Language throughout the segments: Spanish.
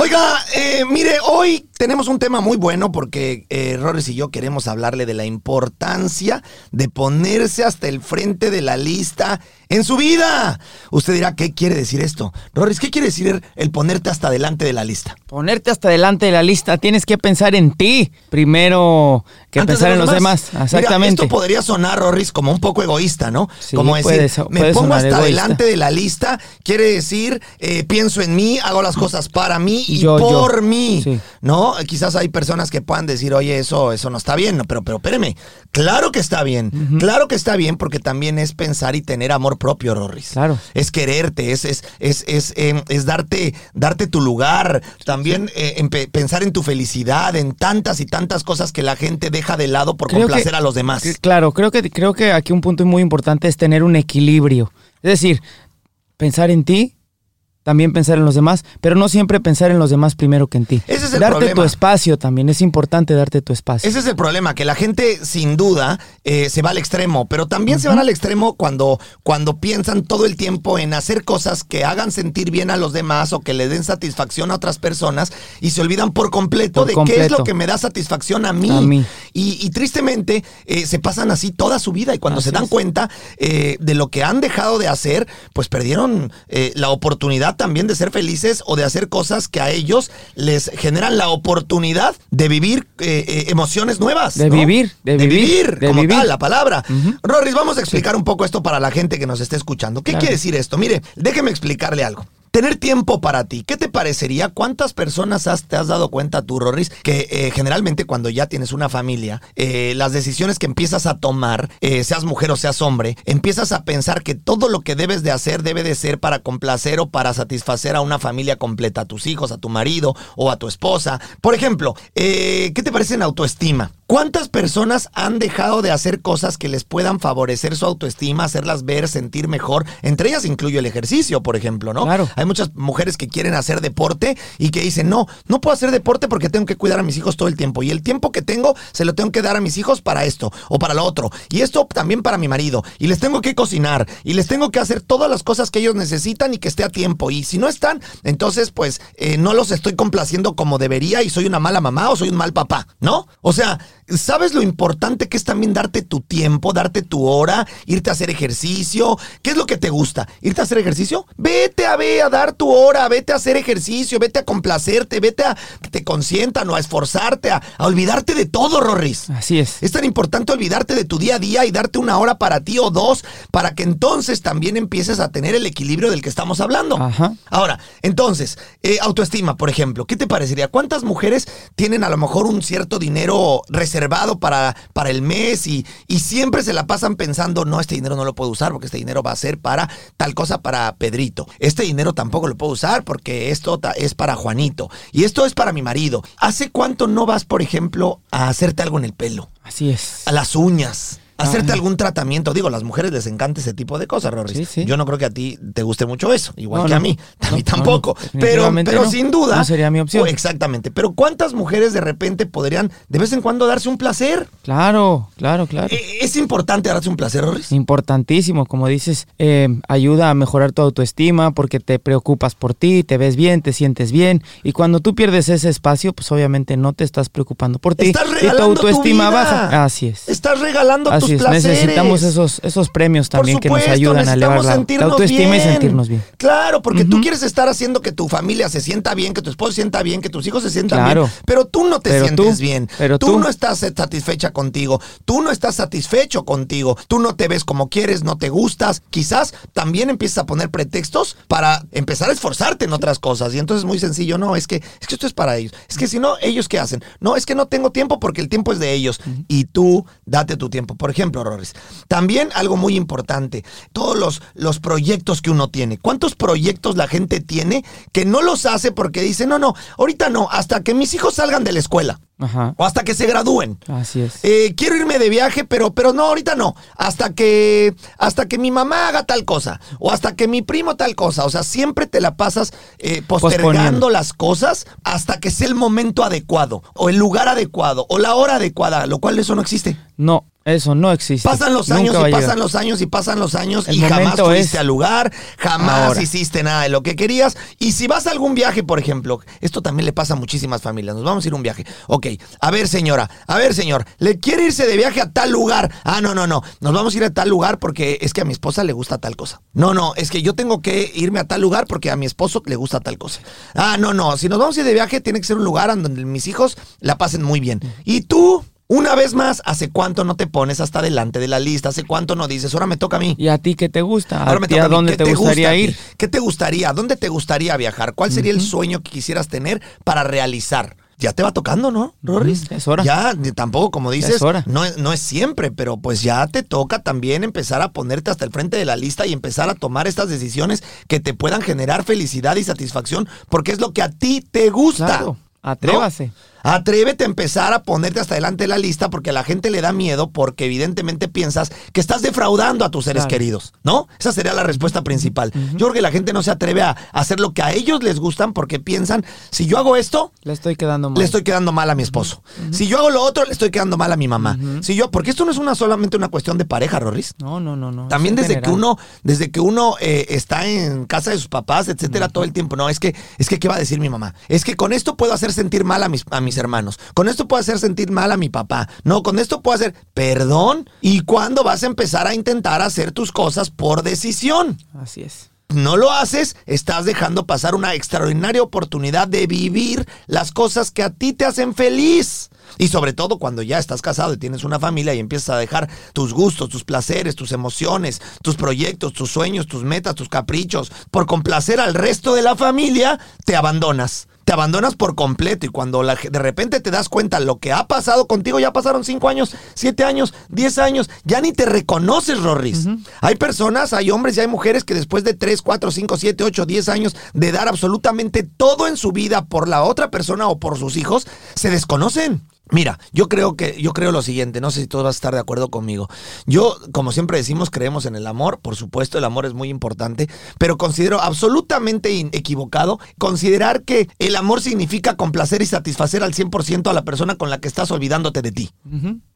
Oiga, eh, mire, hoy tenemos un tema muy bueno porque eh, Rorris y yo queremos hablarle de la importancia de ponerse hasta el frente de la lista en su vida. Usted dirá, ¿qué quiere decir esto? Rorris, ¿qué quiere decir el ponerte hasta delante de la lista? Ponerte hasta delante de la lista, tienes que pensar en ti primero que Antes de pensar en los demás. Exactamente. esto podría sonar, Rorris, como un poco egoísta, ¿no? Sí, como decir, puede so- me puede pongo hasta egoísta. delante de la lista, quiere decir, eh, pienso en mí, hago las cosas para mí y Yo, yo. por mí, Sí. ¿no? Quizás hay personas que puedan decir, oye, eso, eso no está bien, no, pero, pero espéreme, claro que está bien, claro que está bien porque también es pensar y tener amor propio, Rorris. Claro. Es quererte, es, es, es, es, em, es darte, darte tu lugar, también eh, pensar en tu felicidad, en tantas y tantas cosas que la gente deja de lado por Creo que- complacer a los demás. que- Claro, creo que, creo que aquí un punto muy importante es tener un equilibrio. Es decir, pensar en ti, también pensar en los demás, pero no siempre pensar en los demás primero que en ti. Ese es el darte tu problema. espacio también, es importante darte tu espacio. Ese es el problema, que la gente sin duda eh, se va al extremo, pero también se van al extremo cuando, cuando piensan todo el tiempo en hacer cosas que hagan sentir bien a los demás o que le den satisfacción a otras personas y se olvidan por completo Por de qué es lo que me da satisfacción a mí. A mí. Y, y tristemente eh, se pasan así toda su vida y cuando Así se dan es. cuenta eh, de lo que han dejado de hacer, pues perdieron eh, la oportunidad también de ser felices o de hacer cosas que a ellos les generan la oportunidad de vivir eh, eh, emociones nuevas. De ¿no? vivir, de vivir, de como vivir. tal, la palabra. Rorris, vamos a explicar un poco esto para la gente que nos esté escuchando. ¿Qué Claro. quiere decir esto? Mire, déjeme explicarle algo. Tener tiempo para ti, ¿qué te parecería? ¿Cuántas personas has- te has dado cuenta tú, Rorris, que eh, generalmente cuando ya tienes una familia, eh, las decisiones que empiezas a tomar, eh, seas mujer o seas hombre, empiezas a pensar que todo lo que debes de hacer debe de ser para complacer o para satisfacer a una familia completa, a tus hijos, a tu marido o a tu esposa. Por ejemplo, ¿qué te parece en autoestima? ¿Cuántas personas han dejado de hacer cosas que les puedan favorecer su autoestima, hacerlas ver, sentir mejor? Entre ellas incluyo el ejercicio, por ejemplo, ¿no? Claro. Hay muchas mujeres que quieren hacer deporte y que dicen, no, no puedo hacer deporte porque tengo que cuidar a mis hijos todo el tiempo. Y el tiempo que tengo se lo tengo que dar a mis hijos para esto o para lo otro. Y esto también para mi marido. Y les tengo que cocinar. Y les tengo que hacer todas las cosas que ellos necesitan y que esté a tiempo. Y si no están, entonces pues eh, no los estoy complaciendo como debería y soy una mala mamá o soy un mal papá, ¿no? O sea, ¿sabes lo importante que es también darte tu tiempo, darte tu hora, irte a hacer ejercicio? ¿Qué es lo que te gusta? ¿Irte a hacer ejercicio? Vete a ver, a dar tu hora, vete a hacer ejercicio, vete a complacerte, vete a que te consientan o a esforzarte, a, a olvidarte de todo, Rorris. Así es. Es tan importante olvidarte de tu día a día y darte una hora para ti o dos, para que entonces también empieces a tener el equilibrio del que estamos hablando. Ajá. Ahora, entonces, eh, autoestima, por ejemplo, ¿qué te parecería? ¿Cuántas mujeres tienen a lo mejor un cierto dinero reservado para, para el mes y, y siempre se la pasan pensando, no, este dinero no lo puedo usar porque este dinero va a ser para tal cosa para Pedrito. Este dinero tampoco lo puedo usar porque esto es para Juanito. Y esto es para mi marido. ¿Hace cuánto no vas, por ejemplo, a hacerte algo en el pelo? Así es. a las uñas. Hacerte Ah. algún tratamiento. Digo, a las mujeres les encanta ese tipo de cosas. Sí, sí. Yo no creo que a ti te guste mucho eso, igual No, que a mí. A mí no, tampoco. pero pero sin duda. No sería mi opción. Oh, exactamente. Pero ¿cuántas mujeres de repente podrían de vez en cuando darse un placer? Claro, claro, claro. Eh, Es importante darse un placer, Rorris. Importantísimo, como dices, eh, ayuda a mejorar tu autoestima porque te preocupas por ti, te ves bien, te sientes bien y cuando tú pierdes ese espacio, pues obviamente no te estás preocupando por ti Estás y tu regalando tu autoestima vida. baja. Así es. Estás regalando tu Así tus placeres. Necesitamos esos, esos premios también que nos supuesto, ayudan a elevar la, autoestima y sentirnos bien. Claro, porque tú quieres estar haciendo que tu familia se sienta bien, que tu esposo se sienta bien, que tus hijos se sientan Claro. bien, pero tú no te Pero sientes tú, bien. pero tú, tú. no estás satisfecha contigo, tú no estás satisfecho contigo, tú no te ves como quieres, no te gustas. Quizás también empiezas a poner pretextos para empezar a esforzarte en otras cosas. Y entonces es muy sencillo, no, es que, es que esto es para ellos. Es que si no, ellos qué hacen? No, es que no tengo tiempo porque el tiempo es de ellos. Y tú date tu tiempo. Por ejemplo, Rores, también algo muy importante, todos los, los proyectos que uno tiene. ¿Cuántos proyectos la gente tiene que no los hace porque dice, no, no, ahorita no, hasta que mis hijos salgan de la escuela Ajá. o hasta que se gradúen? Así es. Eh, quiero irme de viaje, pero, pero no, ahorita no. Hasta que, hasta que mi mamá haga tal cosa. O hasta que mi primo tal cosa. O sea, siempre te la pasas eh, postergando Posponiendo. las cosas hasta que sea el momento adecuado. O el lugar adecuado. O la hora adecuada. Lo cual eso no existe. No, eso no existe. Pasan los años y pasan los años y pasan los años El y jamás fuiste es al lugar, jamás ahora. hiciste nada de lo que querías. Y si vas a algún viaje, por ejemplo, esto también le pasa a muchísimas familias. Nos vamos a ir a un viaje. Ok, a ver señora, a ver señor, ¿le quiere irse de viaje a tal lugar? Ah, no, no, no, nos vamos a ir a tal lugar porque es que a mi esposa le gusta tal cosa. No, no, es que yo tengo que irme a tal lugar porque a mi esposo le gusta tal cosa. Ah, no, no, si nos vamos a ir de viaje tiene que ser un lugar donde mis hijos la pasen muy bien. ¿Y tú? Una vez más, ¿hace cuánto no te pones hasta delante de la lista? ¿Hace cuánto no dices, ahora me toca a mí? ¿Y a ti qué te gusta? Ahora ¿A me toca a mí. dónde ¿Qué te, gusta gustaría a ti? ir? ¿Qué te gustaría? ¿Dónde te gustaría viajar? ¿Cuál sería el sueño que quisieras tener para realizar? Ya te va tocando, ¿no, Rorris? Es hora. Ya, tampoco, como dices, es hora. No, es, no es siempre, pero pues ya te toca también empezar a ponerte hasta el frente de la lista y empezar a tomar estas decisiones que te puedan generar felicidad y satisfacción, porque es lo que a ti te gusta. Claro, atrévase. ¿no? Atrévete a empezar a ponerte hasta delante de la lista porque a la gente le da miedo porque evidentemente piensas que estás defraudando a tus seres Claro. queridos, ¿no? Esa sería la respuesta principal. Yo creo que la gente no se atreve a hacer lo que a ellos les gustan porque piensan, si yo hago esto, Le estoy quedando mal. le estoy quedando mal a mi esposo. Si yo hago lo otro, le estoy quedando mal a mi mamá. Si yo, porque esto no es una solamente una cuestión de pareja, Rorris. No, no, no, no. También desde que uno, desde que uno eh, está en casa de sus papás, etcétera, todo el tiempo. No, es que, es que, ¿qué va a decir mi mamá? Es que con esto puedo hacer sentir mal a mis, a mis hermanos. Con esto puedo hacer sentir mal a mi papá. No, con esto puedo hacer, perdón. ¿Y cuándo vas a empezar a intentar hacer tus cosas por decisión? Así es. no lo haces, estás dejando pasar una extraordinaria oportunidad de vivir las cosas que a ti te hacen feliz. Y sobre todo cuando ya estás casado y tienes una familia y empiezas a dejar tus gustos, tus placeres, tus emociones, tus proyectos, tus sueños, tus metas, tus caprichos, por complacer al resto de la familia, te abandonas. Te abandonas por completo y cuando la de repente te das cuenta lo que ha pasado contigo, ya pasaron 5 años, 7 años, 10 años, ya ni te reconoces, Rorris. Hay personas, hay hombres y hay mujeres que después de 3, 4, 5, 7, 8, 10 años de dar absolutamente todo en su vida por la otra persona o por sus hijos, se desconocen. Mira, yo creo que yo creo lo siguiente, no sé si todos vas a estar de acuerdo conmigo. Yo, como siempre decimos, creemos en el amor, por supuesto, el amor es muy importante, pero considero absolutamente equivocado considerar que el amor significa complacer y satisfacer al 100% a la persona con la que estás olvidándote de ti.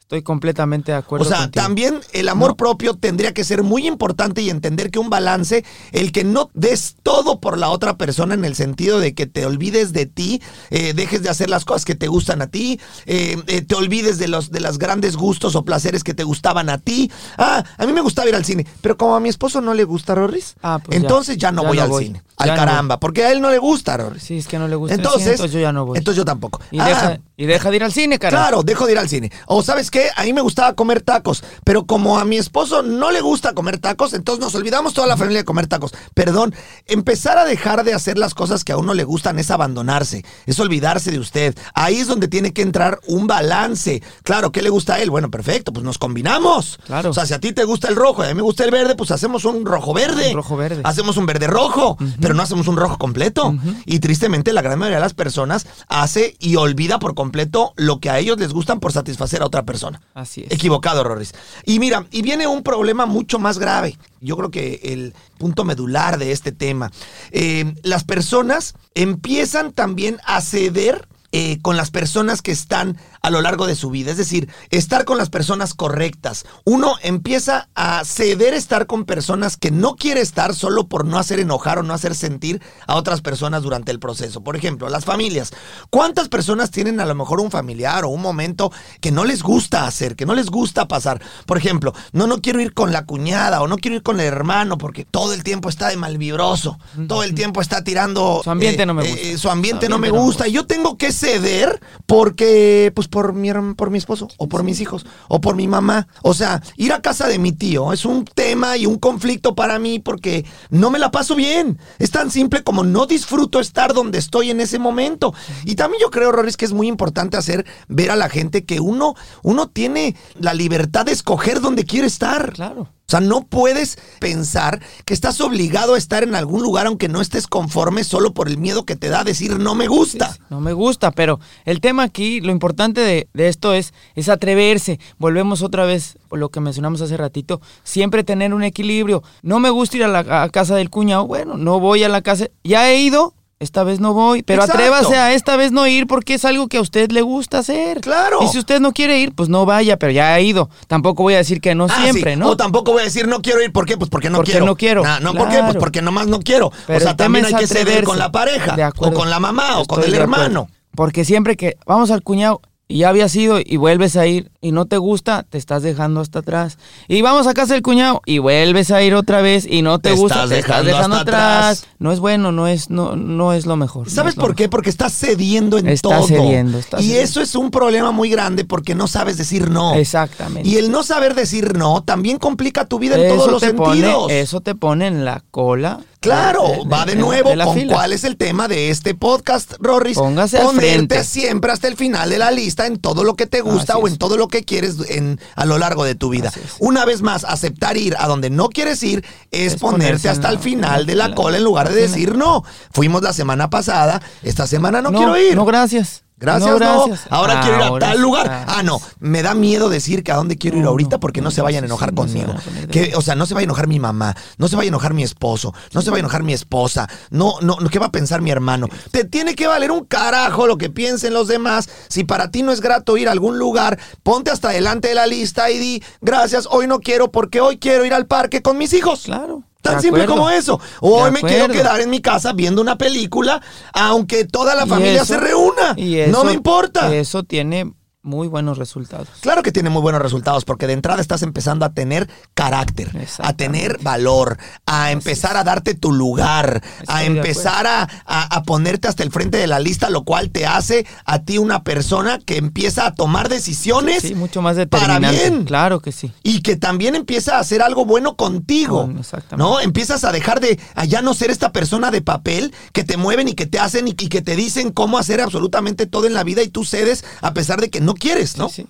Estoy completamente de acuerdo O sea, contigo. también el amor propio tendría que ser muy importante y entender que un balance, el que no des todo por la otra persona en el sentido de que te olvides de ti, eh, dejes de hacer las cosas que te gustan a ti, eh, eh, te olvides de los de los grandes gustos o placeres que te gustaban a ti. Ah, a mí me gustaba ir al cine, pero como a mi esposo no le gusta Rorris, Ah, pues ya. entonces ya, no Ya voy no al voy. cine. Ya Al no caramba, porque a él no le gusta. Sí, es que no le gusta Entonces, entonces yo ya no voy. Entonces yo tampoco. y, Ah, deja, y deja de ir al cine, cara. Claro, dejo de ir al cine. O sabes qué, a mí me gustaba comer tacos, pero como a mi esposo no le gusta comer tacos, entonces nos olvidamos toda la familia de comer tacos. Perdón, empezar a dejar de hacer las cosas que a uno le gustan es abandonarse, es olvidarse de usted. Ahí es donde tiene que entrar un balance. Claro, ¿qué le gusta a él? Bueno, perfecto, pues nos combinamos. Claro. O sea, si a ti te gusta el rojo y a mí me gusta el verde, pues hacemos un rojo verde. Un rojo verde. Hacemos un verde rojo, pero no hacemos un rojo completo. Y tristemente la gran mayoría de las personas hace y olvida por completo lo que a ellos les gustan por satisfacer a otra persona. Así es. Equivocado, Rorris. Y mira, y viene un problema mucho más grave. Yo creo que el punto medular de este tema. Eh, las personas empiezan también a ceder eh, con las personas que están a lo largo de su vida. Es decir, estar con las personas correctas. Uno empieza a ceder estar con personas que no quiere estar solo por no hacer enojar o no hacer sentir a otras personas durante el proceso. Por ejemplo, las familias. ¿Cuántas personas tienen a lo mejor un familiar o un momento que no les gusta hacer, que no les gusta pasar? Por ejemplo, no, no quiero ir con la cuñada o no quiero ir con el hermano porque todo el tiempo está de malvibroso, todo el tiempo está tirando... Su ambiente eh, no me eh, gusta. su ambiente Su no me no me gusta. Y yo tengo que ceder porque, pues por mi, por mi esposo o por mis hijos o por mi mamá. O sea, ir a casa de mi tío es un tema y un conflicto para mí porque no me la paso bien. Es tan simple como no disfruto estar donde estoy en ese momento. Y también yo creo, Roris, que es muy importante hacer ver a la gente que uno, uno tiene la libertad de escoger dónde quiere estar. Claro. O sea, no puedes pensar que estás obligado a estar en algún lugar aunque no estés conforme solo por el miedo que te da decir no me gusta. No me gusta, pero el tema aquí, lo importante de, de esto es, es atreverse. Volvemos otra vez a lo que mencionamos hace ratito, siempre tener un equilibrio. No me gusta ir a la casa del cuñado, bueno, no voy a la casa, ya he ido, esta vez no voy, pero Exacto. atrévase a esta vez no ir porque es algo que a usted le gusta hacer. Claro. Y si usted no quiere ir, pues no vaya, pero ya ha ido. Tampoco voy a decir que no Ah, siempre, sí. ¿no? O tampoco voy a decir no quiero ir, ¿por qué? Pues porque no Porque quiero. no quiero. Ah, no, ¿por qué? Pues porque nomás no quiero. Pero o sea, también hay que ceder con la pareja, De o con la mamá, o con el hermano. Porque siempre que vamos al cuñado y ya habías ido y vuelves a ir y no te gusta, te estás dejando hasta atrás. Y vamos a casa del cuñado y vuelves a ir otra vez y no te, Te gusta, estás te estás dejando dejando hasta atrás. atrás. No es bueno, no es, no, no es lo mejor. ¿Sabes por qué? mejor. Porque estás cediendo en Estás todo. cediendo, estás y cediendo. eso es un problema muy grande porque no sabes decir no. Exactamente. Y el no saber decir no también complica tu vida en todos los te sentidos. Pone, eso te pone en la cola. Claro, de- de- va de nuevo de con fila. cuál es el tema de este podcast, Rorris. Póngase Ponerte siempre hasta el final de la lista en todo lo que te gusta Así o es. en todo lo que quieres en, a lo largo de tu vida. Una vez más, aceptar ir a donde no quieres ir es, Es ponerte hasta el final de la la- cola en lugar de decir no. Fuimos la semana pasada, esta semana no, quiero ir. No, gracias. Gracias, no, no. gracias. Ahora quiero ir a Ahora tal sí, lugar. gracias. Ah, no. Me da miedo decir que a dónde quiero ir No, ahorita no, porque no, no, se vayan a enojar sí, no conmigo. de Que, o sea, no se vaya a enojar mi mamá, no se vaya a enojar mi esposo, no se vaya a enojar mi esposa. No, no, no, ¿qué va a pensar mi hermano? Te tiene que valer un carajo lo que piensen los demás. Si para ti no es grato ir a algún lugar, ponte hasta delante de la lista y di, gracias, hoy no quiero porque hoy quiero ir al parque con mis hijos. Claro. Tan simple como eso. Hoy me quiero quedar en mi casa viendo una película, aunque toda la familia eso- se reúna. eso- no me importa. Eso tiene muy buenos resultados. Claro que tiene muy buenos resultados porque de entrada estás empezando a tener carácter, a tener valor, a empezar a darte tu lugar, a Estoy empezar a, a- a ponerte hasta el frente de la lista, lo cual te hace a ti una persona que empieza a tomar decisiones Sí, mucho más para bien. Claro que sí. Y que también empieza a hacer algo bueno contigo. Con- exactamente. ¿No? Empiezas a dejar de a ya no ser esta persona de papel que te mueven y que te hacen y, y que te dicen cómo hacer absolutamente todo en la vida y tú cedes a pesar de que no quieres, ¿no? Sí, sí.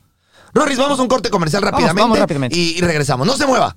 Roris, vamos a un corte comercial Vamos, rápidamente. vamos rápidamente. Y, y regresamos. No se mueva.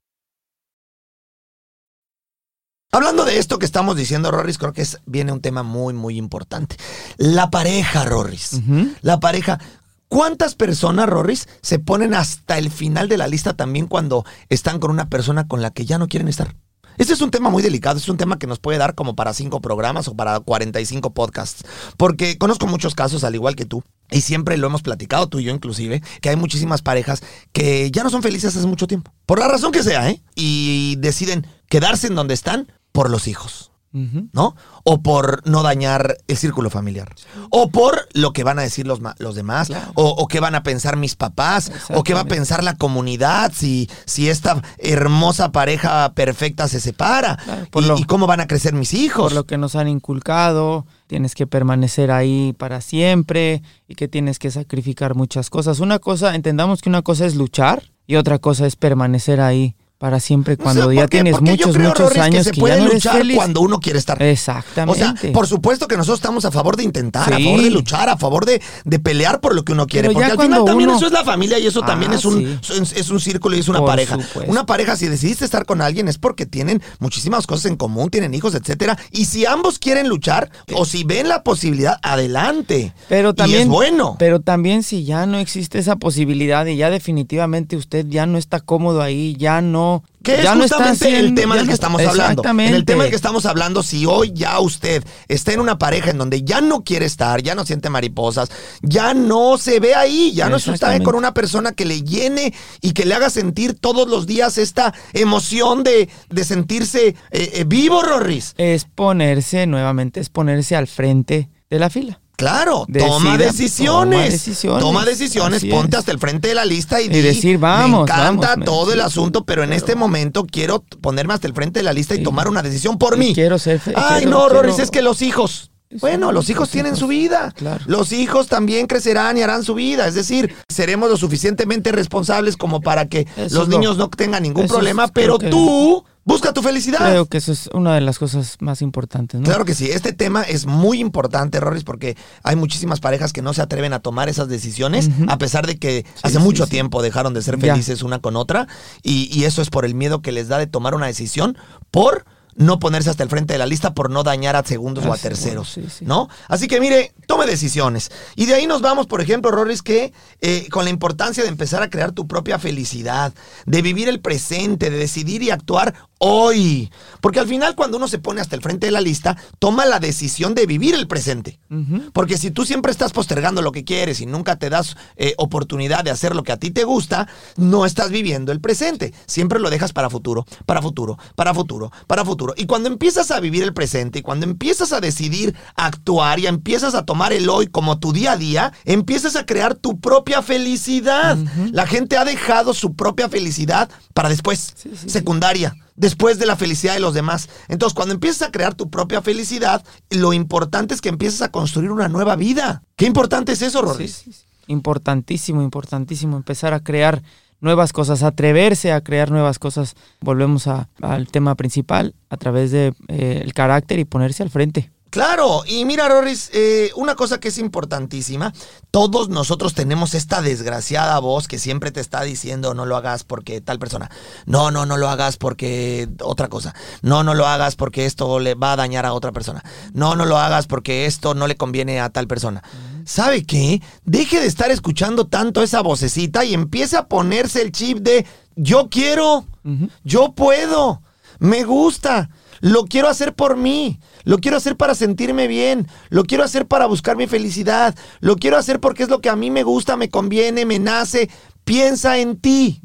Hablando de esto que estamos diciendo, Rorris, creo que es, viene un tema muy, muy importante. La pareja, Rorris. La pareja. ¿Cuántas personas, Rorris, se ponen hasta el final de la lista también cuando están con una persona con la que ya no quieren estar? Este es un tema muy delicado, es un tema que nos puede dar como para cinco programas o para 45 podcasts, porque conozco muchos casos, al igual que tú, y siempre lo hemos platicado, tú y yo inclusive, que hay muchísimas parejas que ya no son felices hace mucho tiempo, por la razón que sea, ¿eh? Y deciden quedarse en donde están por los hijos. ¿No? O por no dañar el círculo familiar. O por lo que van a decir los, los demás. O, o qué van a pensar mis papás. O qué va a pensar la comunidad si, si esta hermosa pareja perfecta se separa. por y, lo- y cómo van a crecer mis hijos. Por lo que nos han inculcado, tienes que permanecer ahí para siempre y que tienes que sacrificar muchas cosas. Una cosa, entendamos que una cosa es luchar y otra cosa es permanecer ahí para siempre O cuando ya ¿por qué? tienes muchos, creo, muchos años que que, se puede ya no eres luchar feliz. cuando uno quiere estar. O Exactamente. sea, por supuesto que nosotros estamos a favor de intentar, a favor de luchar, a favor de, de pelear por lo que uno quiere. Pero porque al final también uno- eso es la familia y eso también Ah, es un, es, es un círculo y es una Por pareja. supuesto. Una pareja, si decidiste estar con alguien, es porque tienen muchísimas cosas en común, tienen hijos, etcétera. Y si ambos quieren luchar, o si ven la posibilidad, adelante. Pero también, y es bueno. Pero también si ya no existe esa posibilidad y ya definitivamente usted ya no está cómodo ahí, ya no... Que es ya no está justamente el tema del que estamos hablando. En el tema del que estamos hablando, si hoy ya usted está en una pareja en donde ya no quiere estar, ya no siente mariposas, ya no se ve ahí, ya no está con una persona que le llene y que le haga sentir todos los días esta emoción de, de sentirse eh, eh, vivo, Rorris. Es ponerse, nuevamente, es ponerse al frente de la fila. Claro, Decida, toma decisiones. toma decisiones. Toma decisiones, Así ponte es. hasta el frente de la lista y, Y di, decir, vamos, Me encanta vamos, me- todo el asunto, pero en este momento quiero ponerme hasta el frente de la lista y tomar una decisión por mí. quiero ser Ay, quiero- no, quiero- es que los hijos. Bueno, los hijos tienen su vida. Los hijos también crecerán y harán su vida. Es decir, seremos lo suficientemente responsables como para que Eso los niños no tengan ningún eso problema, pero tú busca tu felicidad. Creo que eso es una de las cosas más importantes, ¿no? Claro que sí, este tema es muy importante, Rorris, porque hay muchísimas parejas que no se atreven a tomar esas decisiones, a pesar de que hace sí, mucho sí. tiempo dejaron de ser Ya. felices una con otra, y, y eso es por el miedo que les da de tomar una decisión por no ponerse hasta el frente de la lista por no dañar a segundos o a terceros, sí, sí. ¿no? Así que mire, tome decisiones. Y de ahí nos vamos, por ejemplo, Rorris, que eh, con la importancia de empezar a crear tu propia felicidad, de vivir el presente, de decidir y actuar hoy. Porque al final cuando uno se pone hasta el frente de la lista, toma la decisión de vivir el presente. Porque si tú siempre estás postergando lo que quieres y nunca te das eh, oportunidad de hacer lo que a ti te gusta, no estás viviendo el presente. Siempre lo dejas para futuro, para futuro, para futuro, para futuro. Y cuando empiezas a vivir el presente y cuando empiezas a decidir actuar y empiezas a tomar el hoy como tu día a día, empiezas a crear tu propia felicidad. La gente ha dejado su propia felicidad para después, secundaria después de la felicidad de los demás. Entonces, cuando empiezas a crear tu propia felicidad, lo importante es que empieces a construir una nueva vida. Qué importante es eso, Rorris. Importantísimo, importantísimo empezar a crear nuevas cosas, atreverse a crear nuevas cosas. Volvemos a- al tema principal, a través del de, eh, el carácter y ponerse al frente. Claro, y mira, Rorris, eh, una cosa que es importantísima, todos nosotros tenemos esta desgraciada voz que siempre te está diciendo no lo hagas porque tal persona, no, no, no lo hagas porque otra cosa, no, no lo hagas porque esto le va a dañar a otra persona, no, no lo hagas porque esto no le conviene a tal persona. ¿Sabe qué? Deje de estar escuchando tanto esa vocecita y empiece a ponerse el chip de yo quiero, yo puedo, me gusta. Lo quiero hacer por mí, lo quiero hacer para sentirme bien, lo quiero hacer para buscar mi felicidad, lo quiero hacer porque es lo que a mí me gusta, me conviene, me nace. Piensa en ti.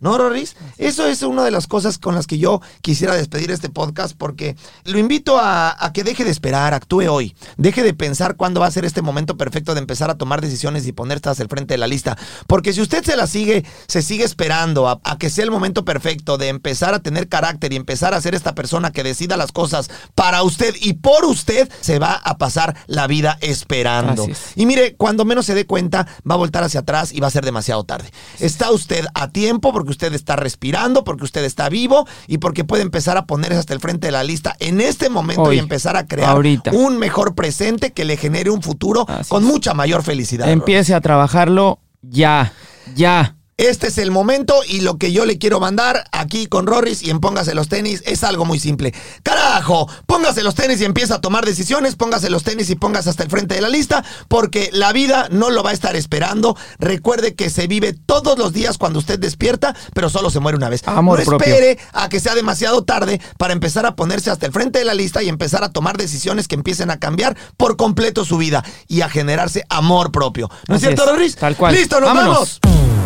¿No, Roris? Eso es una de las cosas con las que yo quisiera despedir este podcast porque lo invito a, a, que deje de esperar, actúe hoy. Deje de pensar cuándo va a ser este momento perfecto de empezar a tomar decisiones y ponerte hasta el frente de la lista. Porque si usted se la sigue, se sigue esperando a, a que sea el momento perfecto de empezar a tener carácter y empezar a ser esta persona que decida las cosas para usted y por usted, se va a pasar la vida esperando. Y mire, cuando menos se dé cuenta, va a voltar hacia atrás y va a ser demasiado tarde. Está usted a tiempo porque usted está respirando, porque usted está vivo y porque puede empezar a ponerse hasta el frente de la lista en este momento Hoy, y empezar a crear ahorita. un mejor presente que le genere un futuro Así con es. mucha mayor felicidad. Empiece a trabajarlo ya, ya. Este es el momento y lo que yo le quiero mandar aquí con Rorris y en Póngase los tenis es algo muy simple. Carajo, póngase los tenis y empieza a tomar decisiones, póngase los tenis y póngase hasta el frente de la lista porque la vida no lo va a estar esperando. Recuerde que se vive todos los días cuando usted despierta, pero solo se muere una vez. Amor no propio. espere a que sea demasiado tarde para empezar a ponerse hasta el frente de la lista y empezar a tomar decisiones que empiecen a cambiar por completo su vida y a generarse amor propio. ¿No es cierto, Rorris? tal cual. Listo, nos Vámonos. vamos.